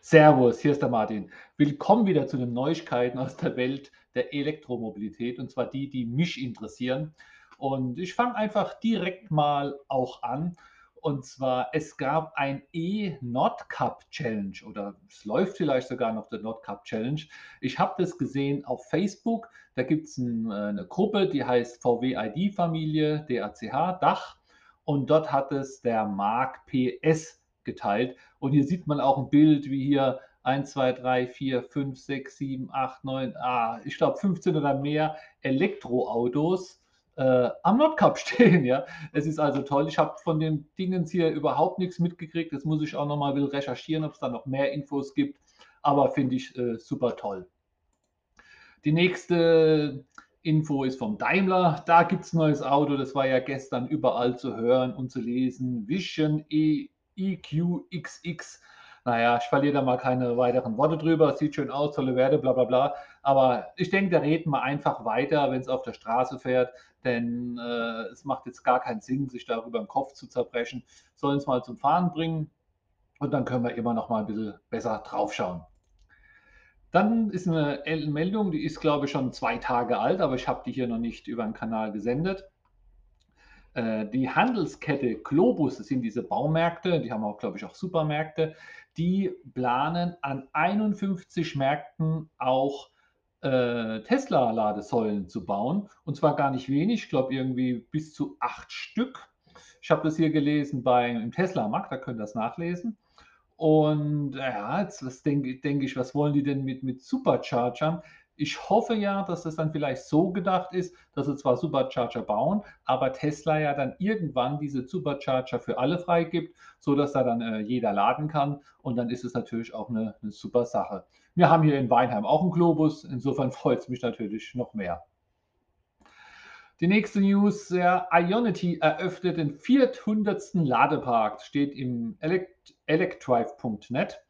Servus, hier ist der Martin. Willkommen wieder zu den Neuigkeiten aus der Welt der Elektromobilität und zwar die, die mich interessieren. Und ich fange einfach direkt mal auch an. Und zwar, es gab ein E-Nordcup Challenge oder es läuft vielleicht sogar noch der Nordcup Challenge. Ich habe das gesehen auf Facebook. Da gibt es ein, äh, eine Gruppe, die heißt VW ID Familie, DACH, Dach. Und dort hat es der Mark PS geteilt. Und hier sieht man auch ein Bild, wie hier 1, 2, 3, 4, 5, 6, 7, 8, 9, ah, ich glaube 15 oder mehr Elektroautos äh, am Nordkap stehen. Ja, es ist also toll. Ich habe von den Dingen hier überhaupt nichts mitgekriegt. Jetzt muss ich auch nochmal recherchieren, ob es da noch mehr Infos gibt. Aber finde ich äh, super toll. Die nächste Info ist vom Daimler. Da gibt es ein neues Auto. Das war ja gestern überall zu hören und zu lesen. Vision E EQXX. Naja, ich verliere da mal keine weiteren Worte drüber. Sieht schön aus, tolle Werte, bla bla bla. Aber ich denke, da reden wir einfach weiter, wenn es auf der Straße fährt, denn äh, es macht jetzt gar keinen Sinn, sich darüber im Kopf zu zerbrechen. Sollen es mal zum Fahren bringen und dann können wir immer noch mal ein bisschen besser draufschauen. Dann ist eine Meldung, die ist glaube ich schon zwei Tage alt, aber ich habe die hier noch nicht über den Kanal gesendet. Äh, die Handelskette Globus, das sind diese Baumärkte, die haben auch, glaube ich, auch Supermärkte, die planen an 51 Märkten auch äh, Tesla-Ladesäulen zu bauen. Und zwar gar nicht wenig, ich glaube irgendwie bis zu acht Stück. Ich habe das hier gelesen beim Tesla-Markt, da könnt ihr das nachlesen. Und ja, jetzt denke denk ich, was wollen die denn mit, mit Superchargern? Ich hoffe ja, dass das dann vielleicht so gedacht ist, dass sie zwar Supercharger bauen, aber Tesla ja dann irgendwann diese Supercharger für alle freigibt, sodass da dann äh, jeder laden kann. Und dann ist es natürlich auch eine, eine super Sache. Wir haben hier in Weinheim auch einen Globus, insofern freut es mich natürlich noch mehr. Die nächste News, der Ionity eröffnet den 400. Ladepark, steht im elect electrive.net.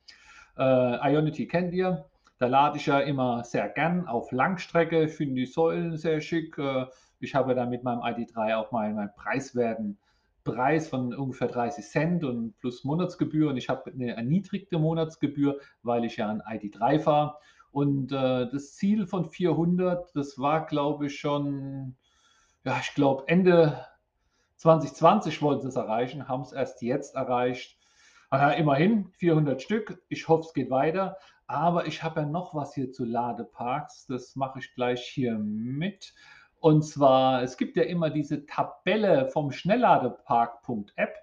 Äh, Ionity kennt ihr, da lade ich ja immer sehr gern auf Langstrecke, finde die Säulen sehr schick. Äh, ich habe da mit meinem ID3 auch mal meinen preiswerten Preis von ungefähr 30 Cent und plus Monatsgebühr. Und ich habe eine erniedrigte Monatsgebühr, weil ich ja ein ID3 fahre. Und äh, das Ziel von 400, das war, glaube ich, schon, ja, ich glaube, Ende 2020 wollten sie es erreichen, haben es erst jetzt erreicht. Ja, immerhin 400 Stück. Ich hoffe, es geht weiter. Aber ich habe ja noch was hier zu Ladeparks. Das mache ich gleich hier mit. Und zwar, es gibt ja immer diese Tabelle vom Schnellladepark.app.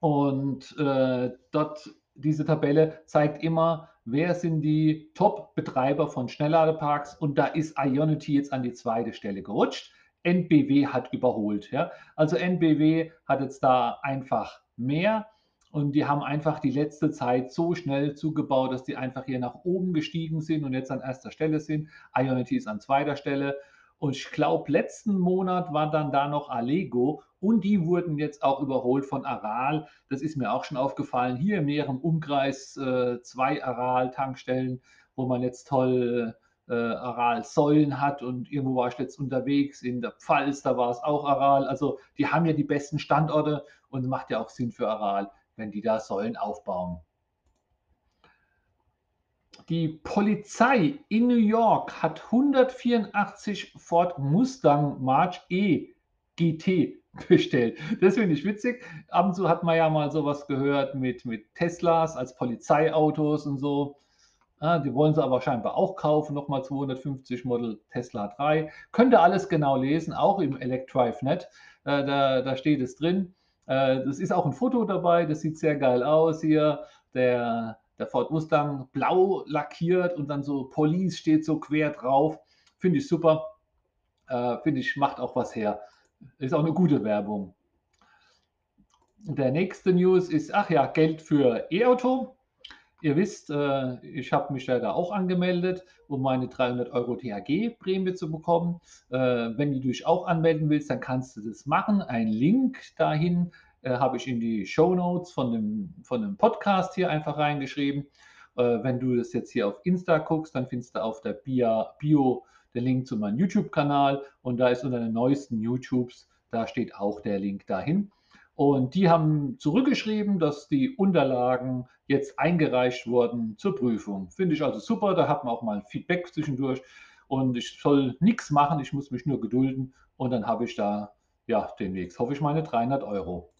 Und äh, dort, diese Tabelle zeigt immer, wer sind die Top-Betreiber von Schnellladeparks. Und da ist Ionity jetzt an die zweite Stelle gerutscht. NBW hat überholt. Ja? Also NBW hat jetzt da einfach mehr. Und die haben einfach die letzte Zeit so schnell zugebaut, dass die einfach hier nach oben gestiegen sind und jetzt an erster Stelle sind. Ionity ist an zweiter Stelle. Und ich glaube, letzten Monat war dann da noch Allego und die wurden jetzt auch überholt von Aral. Das ist mir auch schon aufgefallen. Hier im näheren Umkreis äh, zwei Aral-Tankstellen, wo man jetzt toll äh, Aral-Säulen hat und irgendwo war ich jetzt unterwegs, in der Pfalz, da war es auch Aral. Also die haben ja die besten Standorte und macht ja auch Sinn für Aral wenn die da Säulen aufbauen. Die Polizei in New York hat 184 Ford Mustang March E GT bestellt. Das finde ich witzig. Ab und zu hat man ja mal sowas gehört mit, mit Teslas als Polizeiautos und so. Ja, die wollen sie aber scheinbar auch kaufen. Nochmal 250 Model Tesla 3. Könnt ihr alles genau lesen, auch im Electrive.net. Äh, da, da steht es drin. Äh, das ist auch ein Foto dabei, das sieht sehr geil aus hier. Der, der Ford Mustang blau lackiert und dann so Police steht so quer drauf. Finde ich super. Äh, Finde ich, macht auch was her. Ist auch eine gute Werbung. Der nächste News ist, ach ja, Geld für E-Auto. Ihr wisst, äh, ich habe mich da auch angemeldet, um meine 300 Euro THG-Prämie zu bekommen. Äh, wenn du dich auch anmelden willst, dann kannst du das machen. Ein Link dahin äh, habe ich in die Show Notes von dem, von dem Podcast hier einfach reingeschrieben. wenn du das jetzt hier auf Insta guckst, dann findest du auf der Bio den Link zu meinem YouTube-Kanal und da ist unter den neuesten YouTubes, da steht auch der Link dahin. Und die haben zurückgeschrieben, dass die Unterlagen jetzt eingereicht wurden zur Prüfung. Finde ich also super. Da hat man auch mal Feedback zwischendurch. Und ich soll nichts machen, ich muss mich nur gedulden. Und dann habe ich da ja demnächst, hoffe ich, meine 300 Euro.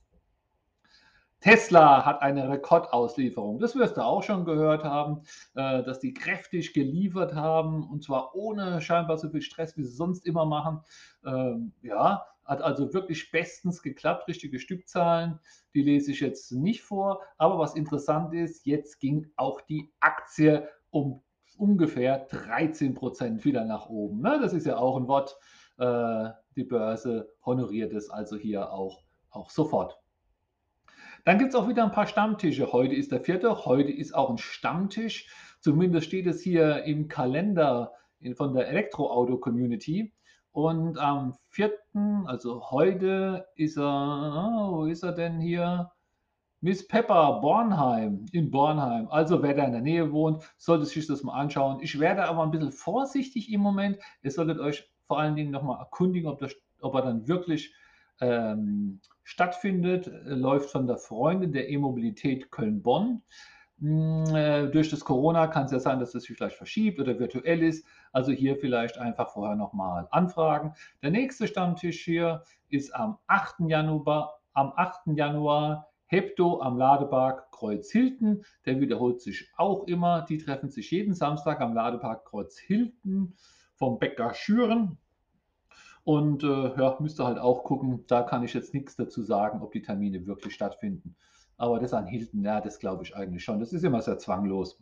Tesla hat eine Rekordauslieferung. Das wirst du auch schon gehört haben, äh, dass die kräftig geliefert haben und zwar ohne scheinbar so viel Stress, wie sie sonst immer machen. Ähm, ja, hat also wirklich bestens geklappt, richtige Stückzahlen. Die lese ich jetzt nicht vor. Aber was interessant ist, jetzt ging auch die Aktie um ungefähr 13 Prozent wieder nach oben. Ne? Das ist ja auch ein Wort. Äh, die Börse honoriert es also hier auch, auch sofort. Dann gibt es auch wieder ein paar Stammtische. Heute ist der vierte, heute ist auch ein Stammtisch. Zumindest steht es hier im Kalender von der Elektroauto-Community. Und am vierten, also heute, ist er, wo ist er denn hier? Miss Pepper Bornheim in Bornheim. Also wer da in der Nähe wohnt, sollte sich das mal anschauen. Ich werde aber ein bisschen vorsichtig im Moment. Ihr solltet euch vor allen Dingen nochmal erkundigen, ob, das, ob er dann wirklich ähm, stattfindet, äh, läuft von der Freundin der E-Mobilität Köln-Bonn. Hm, äh, durch das Corona kann es ja sein, dass es sich vielleicht verschiebt oder virtuell ist. Also hier vielleicht einfach vorher nochmal anfragen. Der nächste Stammtisch hier ist am 8. Januar, am 8. Januar Hepto am Ladepark Kreuz-Hilten. Der wiederholt sich auch immer. Die treffen sich jeden Samstag am Ladepark Kreuz-Hilten vom Bäcker Schüren. Und äh, ja, müsst ihr halt auch gucken, da kann ich jetzt nichts dazu sagen, ob die Termine wirklich stattfinden. Aber das an Hilton, ja, das glaube ich eigentlich schon. Das ist immer sehr zwanglos.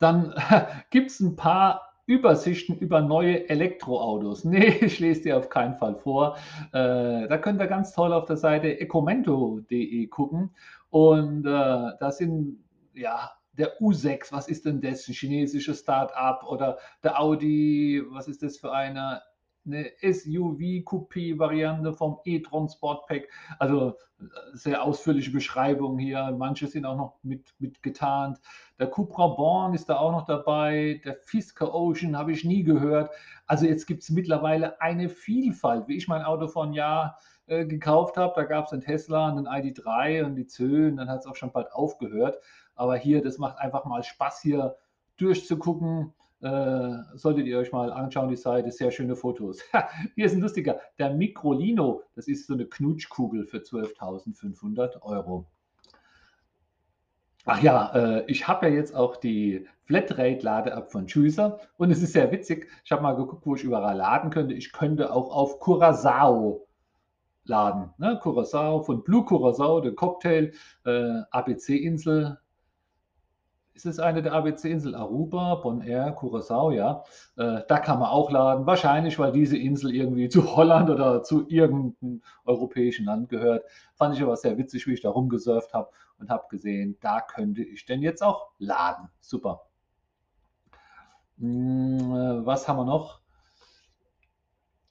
Dann gibt es ein paar Übersichten über neue Elektroautos. Nee, ich lese dir auf keinen Fall vor. Äh, da könnt ihr ganz toll auf der Seite ecomento.de gucken. Und äh, da sind ja der U6, was ist denn das? Ein chinesisches Start-up oder der Audi, was ist das für eine? Eine SUV-Coupé-Variante vom e-tron Sportpack. Also äh, sehr ausführliche Beschreibung hier. Manche sind auch noch mit, mit getarnt. Der Cupra Born ist da auch noch dabei. Der Fisker Ocean habe ich nie gehört. Also jetzt gibt es mittlerweile eine Vielfalt. Wie ich mein Auto vor einem Jahr äh, gekauft habe, da gab es einen Tesla, einen ID3 und die Zö und dann hat es auch schon bald aufgehört. Aber hier, das macht einfach mal Spaß hier durchzugucken äh, solltet ihr euch mal anschauen, die Seite, sehr schöne Fotos. Hier ist ein lustiger, der Microlino, das ist so eine Knutschkugel für 12.500 Euro. Ach ja, äh, ich habe ja jetzt auch die Flatrate-Lade-App von Juicer und es ist sehr witzig. Ich habe mal geguckt, wo ich überall laden könnte. Ich könnte auch auf Curacao laden. Ne? Curacao von Blue Curacao, der Cocktail, äh, ABC-Insel, ist es eine der ABC-Inseln Aruba, Bonaire, Curacao, ja. Äh, da kann man auch laden. Wahrscheinlich, weil diese Insel irgendwie zu Holland oder zu irgendeinem europäischen Land gehört. Fand ich aber sehr witzig, wie ich da rumgesurft habe und habe gesehen, da könnte ich denn jetzt auch laden. Super. Hm, was haben wir noch?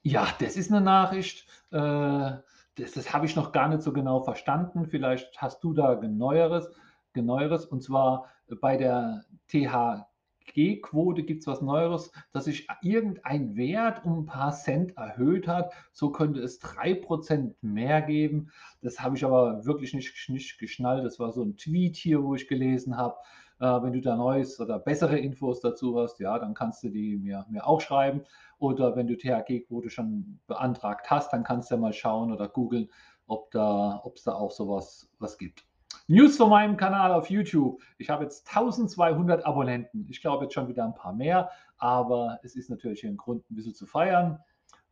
Ja, das ist eine Nachricht. Äh, das, das habe ich noch gar nicht so genau verstanden. Vielleicht hast du da Neueres. Genaueres. Und zwar bei der THG-Quote gibt es was Neueres, dass sich irgendein Wert um ein paar Cent erhöht hat. So könnte es 3% mehr geben. Das habe ich aber wirklich nicht, nicht geschnallt. Das war so ein Tweet hier, wo ich gelesen habe. Äh, wenn du da Neues oder bessere Infos dazu hast, ja, dann kannst du die mir, mir auch schreiben. Oder wenn du THG-Quote schon beantragt hast, dann kannst du ja mal schauen oder googeln, ob da, es da auch sowas was gibt. News von meinem Kanal auf YouTube. Ich habe jetzt 1200 Abonnenten. Ich glaube jetzt schon wieder ein paar mehr, aber es ist natürlich hier ein Grund, ein bisschen zu feiern.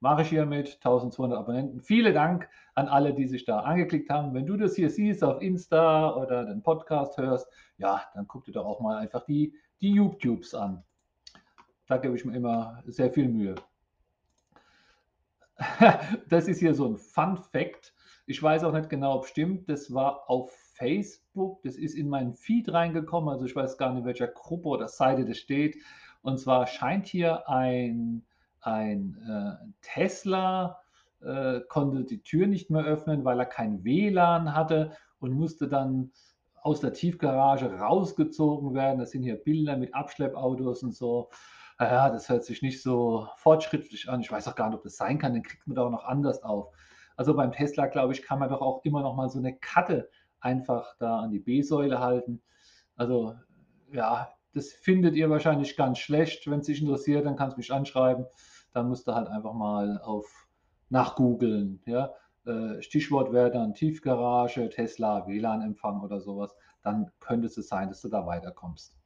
Mache ich hiermit 1200 Abonnenten. Vielen Dank an alle, die sich da angeklickt haben. Wenn du das hier siehst auf Insta oder den Podcast hörst, ja, dann guck dir doch auch mal einfach die, die YouTubes an. Da gebe ich mir immer sehr viel Mühe. Das ist hier so ein Fun Fact. Ich weiß auch nicht genau, ob es stimmt. Das war auf Facebook. Das ist in meinen Feed reingekommen. Also ich weiß gar nicht, in welcher Gruppe oder Seite das steht. Und zwar scheint hier ein, ein äh, Tesla äh, konnte die Tür nicht mehr öffnen, weil er kein WLAN hatte und musste dann aus der Tiefgarage rausgezogen werden. Das sind hier Bilder mit Abschleppautos und so. Ja, das hört sich nicht so fortschrittlich an. Ich weiß auch gar nicht, ob das sein kann. Den kriegt man da auch noch anders auf. Also beim Tesla, glaube ich, kann man doch auch immer noch mal so eine Karte einfach da an die B-Säule halten. Also ja, das findet ihr wahrscheinlich ganz schlecht. Wenn es dich interessiert, dann kannst du mich anschreiben. Dann musst du halt einfach mal auf nachgoogeln. Ja? Äh, Stichwort wäre dann Tiefgarage, Tesla, WLAN-Empfang oder sowas. Dann könnte es sein, dass du da weiterkommst.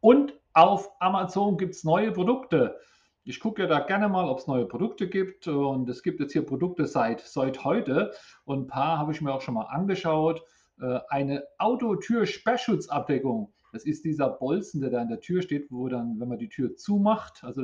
Und auf Amazon gibt es neue Produkte. Ich gucke ja da gerne mal, ob es neue Produkte gibt. Und es gibt jetzt hier Produkte seit, seit heute. Und ein paar habe ich mir auch schon mal angeschaut. Äh, eine Autotür-Sperrschutzabdeckung. Das ist dieser Bolzen, der da in der Tür steht, wo dann, wenn man die Tür zumacht, also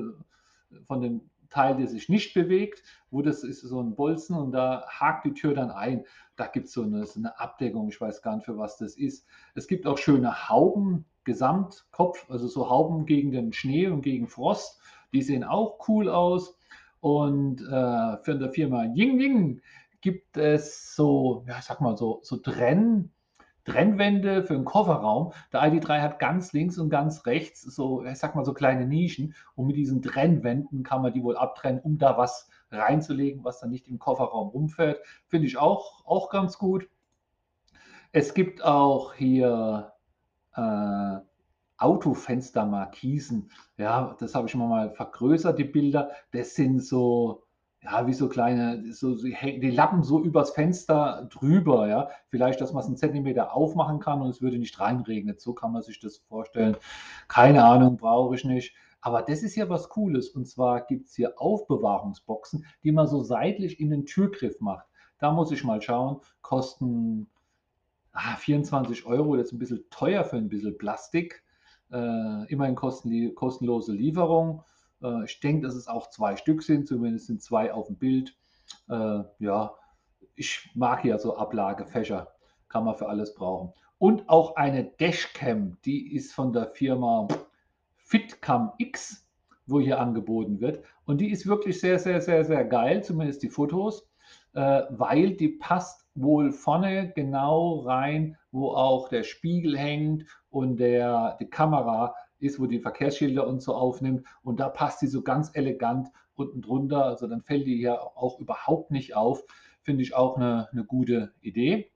von dem Teil, der sich nicht bewegt, wo das ist so ein Bolzen und da hakt die Tür dann ein. Da gibt so es so eine Abdeckung, ich weiß gar nicht, für was das ist. Es gibt auch schöne Hauben, Gesamtkopf, also so Hauben gegen den Schnee und gegen Frost. Die sehen auch cool aus. Und äh, für die Firma Ying Ying gibt es so, ja, ich sag mal so, so Trenn, Trennwände für den Kofferraum. Der ID3 hat ganz links und ganz rechts so, ich sag mal, so kleine Nischen. Und mit diesen Trennwänden kann man die wohl abtrennen, um da was reinzulegen, was dann nicht im Kofferraum rumfällt. Finde ich auch, auch ganz gut. Es gibt auch hier äh, Autofenstermarkisen. Ja, das habe ich mal vergrößert, die Bilder. Das sind so, ja, wie so kleine, so, die Lappen so übers Fenster drüber, ja. Vielleicht, dass man es einen Zentimeter aufmachen kann und es würde nicht reinregnen. So kann man sich das vorstellen. Keine Ahnung, brauche ich nicht. Aber das ist ja was Cooles. Und zwar gibt es hier Aufbewahrungsboxen, die man so seitlich in den Türgriff macht. Da muss ich mal schauen, kosten ah, 24 Euro, das ist ein bisschen teuer für ein bisschen Plastik. Äh, immerhin kostenlose Lieferung. Äh, ich denke, dass es auch zwei Stück sind, zumindest sind zwei auf dem Bild. Äh, ja, ich mag ja so Ablagefächer, kann man für alles brauchen. Und auch eine Dashcam, die ist von der Firma Fitcam X, wo hier angeboten wird. Und die ist wirklich sehr, sehr, sehr, sehr geil, zumindest die Fotos, äh, weil die passt wohl vorne genau rein, wo auch der Spiegel hängt und der, die Kamera ist, wo die Verkehrsschilder und so aufnimmt. Und da passt sie so ganz elegant unten drunter. Also dann fällt die hier auch überhaupt nicht auf. Finde ich auch eine, eine gute Idee.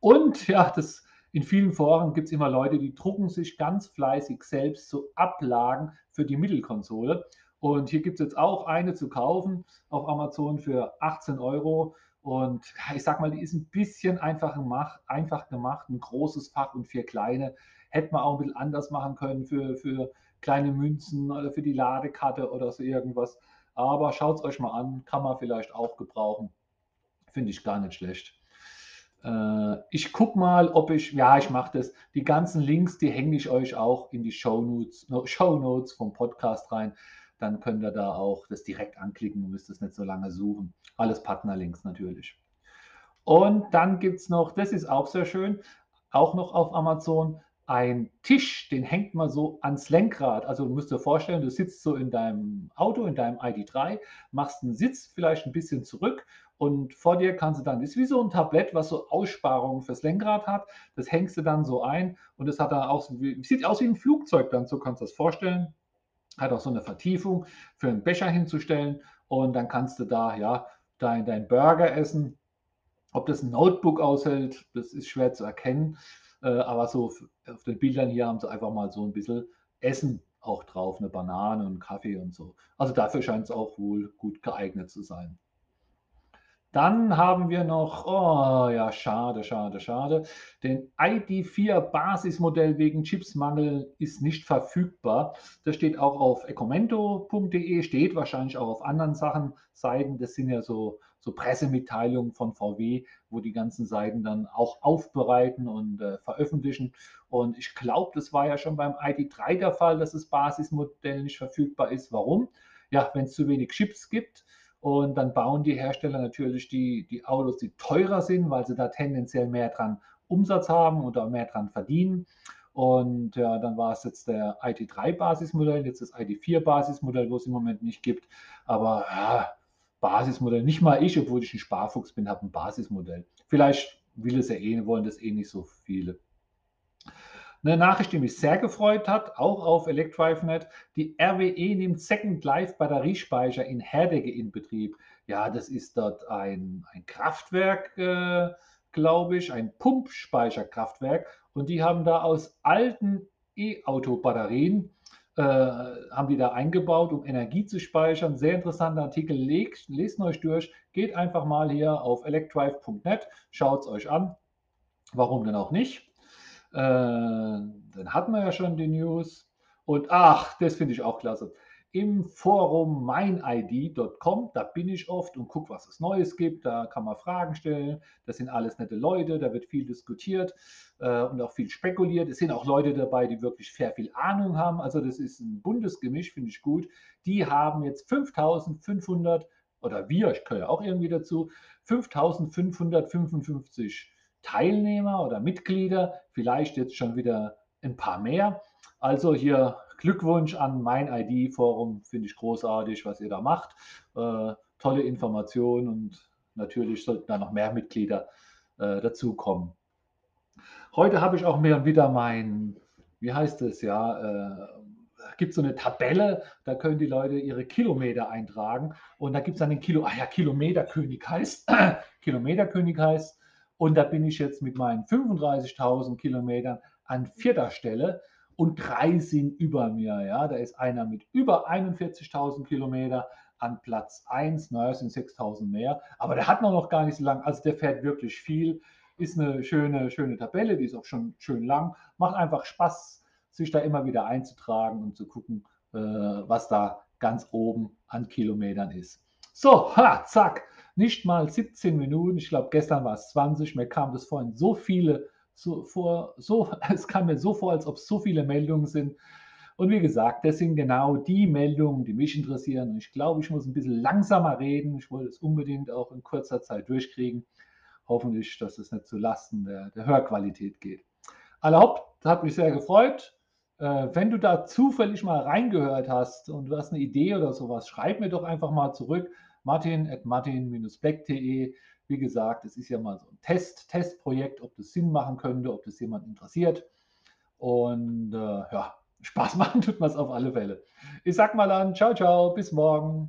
Und ja, das, in vielen Foren gibt es immer Leute, die drucken sich ganz fleißig selbst so Ablagen für die Mittelkonsole. Und hier gibt es jetzt auch eine zu kaufen auf Amazon für 18 Euro. Und ich sag mal, die ist ein bisschen einfach gemacht, einfach gemacht, ein großes Fach und vier kleine. Hätte man auch ein bisschen anders machen können für, für kleine Münzen oder für die Ladekarte oder so irgendwas. Aber schaut es euch mal an, kann man vielleicht auch gebrauchen. Finde ich gar nicht schlecht. Äh, ich gucke mal, ob ich, ja, ich mache das. Die ganzen Links, die hänge ich euch auch in die Show Notes, Show Notes vom Podcast rein. Dann könnt ihr da auch das direkt anklicken und müsst es nicht so lange suchen. Alles Partnerlinks natürlich. Und dann gibt es noch, das ist auch sehr schön, auch noch auf Amazon, ein Tisch, den hängt man so ans Lenkrad. Also du musst dir vorstellen, du sitzt so in deinem Auto, in deinem ID3, machst einen Sitz vielleicht ein bisschen zurück und vor dir kannst du dann, ist wie so ein Tablett, was so Aussparungen fürs Lenkrad hat. Das hängst du dann so ein und das hat dann auch, sieht aus wie ein Flugzeug dann, so kannst du das vorstellen. Hat auch so eine Vertiefung für einen Becher hinzustellen und dann kannst du da ja dein, dein Burger essen. Ob das ein Notebook aushält, das ist schwer zu erkennen. Äh, aber so auf den Bildern hier haben sie einfach mal so ein bisschen Essen auch drauf, eine Banane und Kaffee und so. Also dafür scheint es auch wohl gut geeignet zu sein. Dann haben wir noch, oh ja, schade, schade, schade. Den ID4 Basismodell wegen Chipsmangel ist nicht verfügbar. Das steht auch auf ecomento.de, steht wahrscheinlich auch auf anderen Sachen, Seiten. Das sind ja so, so Pressemitteilungen von VW, wo die ganzen Seiten dann auch aufbereiten und äh, veröffentlichen. Und ich glaube, das war ja schon beim ID3 der Fall, dass das Basismodell nicht verfügbar ist. Warum? Ja, wenn es zu wenig Chips gibt und dann bauen die Hersteller natürlich die, die Autos, die teurer sind, weil sie da tendenziell mehr dran Umsatz haben und da mehr dran verdienen. Und ja, dann war es jetzt der IT3-Basismodell, jetzt das IT4-Basismodell, wo es im Moment nicht gibt. Aber ja, Basismodell, nicht mal ich, obwohl ich ein Sparfuchs bin, habe ein Basismodell. Vielleicht will es ja eh, wollen das eh nicht so viele. Eine Nachricht, die mich sehr gefreut hat, auch auf ElectriveNet. Die RWE nimmt Second Life Batteriespeicher in Herdecke in Betrieb. Ja, das ist dort ein, ein Kraftwerk, äh, glaube ich, ein Pumpspeicherkraftwerk. Und die haben da aus alten E-Auto-Batterien, äh, haben die da eingebaut, um Energie zu speichern. Sehr interessanter Artikel. Lest, lest euch durch. Geht einfach mal hier auf electrive.net, schaut es euch an. Warum denn auch nicht? Äh, dann hatten wir ja schon die News. Und ach, das finde ich auch klasse. Im Forum meinid.com, da bin ich oft und gucke, was es Neues gibt. Da kann man Fragen stellen. Das sind alles nette Leute, da wird viel diskutiert äh, und auch viel spekuliert. Es sind auch Leute dabei, die wirklich sehr viel Ahnung haben. Also das ist ein buntes Gemisch, finde ich gut. Die haben jetzt 5500 oder wir, ich gehöre auch irgendwie dazu, 5555 Teilnehmer oder Mitglieder, vielleicht jetzt schon wieder ein paar mehr. Also hier Glückwunsch an mein ID-Forum, finde ich großartig, was ihr da macht. Äh, tolle Informationen und natürlich sollten da noch mehr Mitglieder äh, dazukommen. Heute habe ich auch mehr wieder mein, wie heißt es ja, äh, gibt so eine Tabelle, da können die Leute ihre Kilometer eintragen und da gibt es dann den Kilo, ah ja, Kilometerkönig heißt, Kilometerkönig heißt, und da bin ich jetzt mit meinen 35.000 Kilometern an vierter Stelle und drei sind über mir. Ja, da ist einer mit über 41.000 Kilometer an Platz 1, naja, sind 6.000 mehr, aber der hat noch gar nicht so lang, also der fährt wirklich viel, ist eine schöne, schöne Tabelle, die ist auch schon schön lang, macht einfach Spaß, sich da immer wieder einzutragen und zu gucken, äh, was da ganz oben an Kilometern ist. So, ha, zack, nicht mal 17 Minuten, ich glaube gestern war es 20, mir kam das vorhin so viele so vor, so, es kam mir so vor, als ob es so viele Meldungen sind. Und wie gesagt, das sind genau die Meldungen, die mich interessieren. Und ich glaube, ich muss ein bisschen langsamer reden. Ich wollte es unbedingt auch in kurzer Zeit durchkriegen. Hoffentlich, dass es nicht zu Lasten der, der Hörqualität geht. Allerhaupt, hat mich sehr gefreut. Äh, wenn du da zufällig mal reingehört hast und du hast eine Idee oder sowas, schreib mir doch einfach mal zurück martin at martin-beck.de. Wie gesagt, es ist ja mal so ein Test, Testprojekt, ob das Sinn machen könnte, ob das jemand interessiert. Und äh, ja, Spaß machen tut man es auf alle Fälle. Ich sag mal dann, ciao, ciao, bis morgen.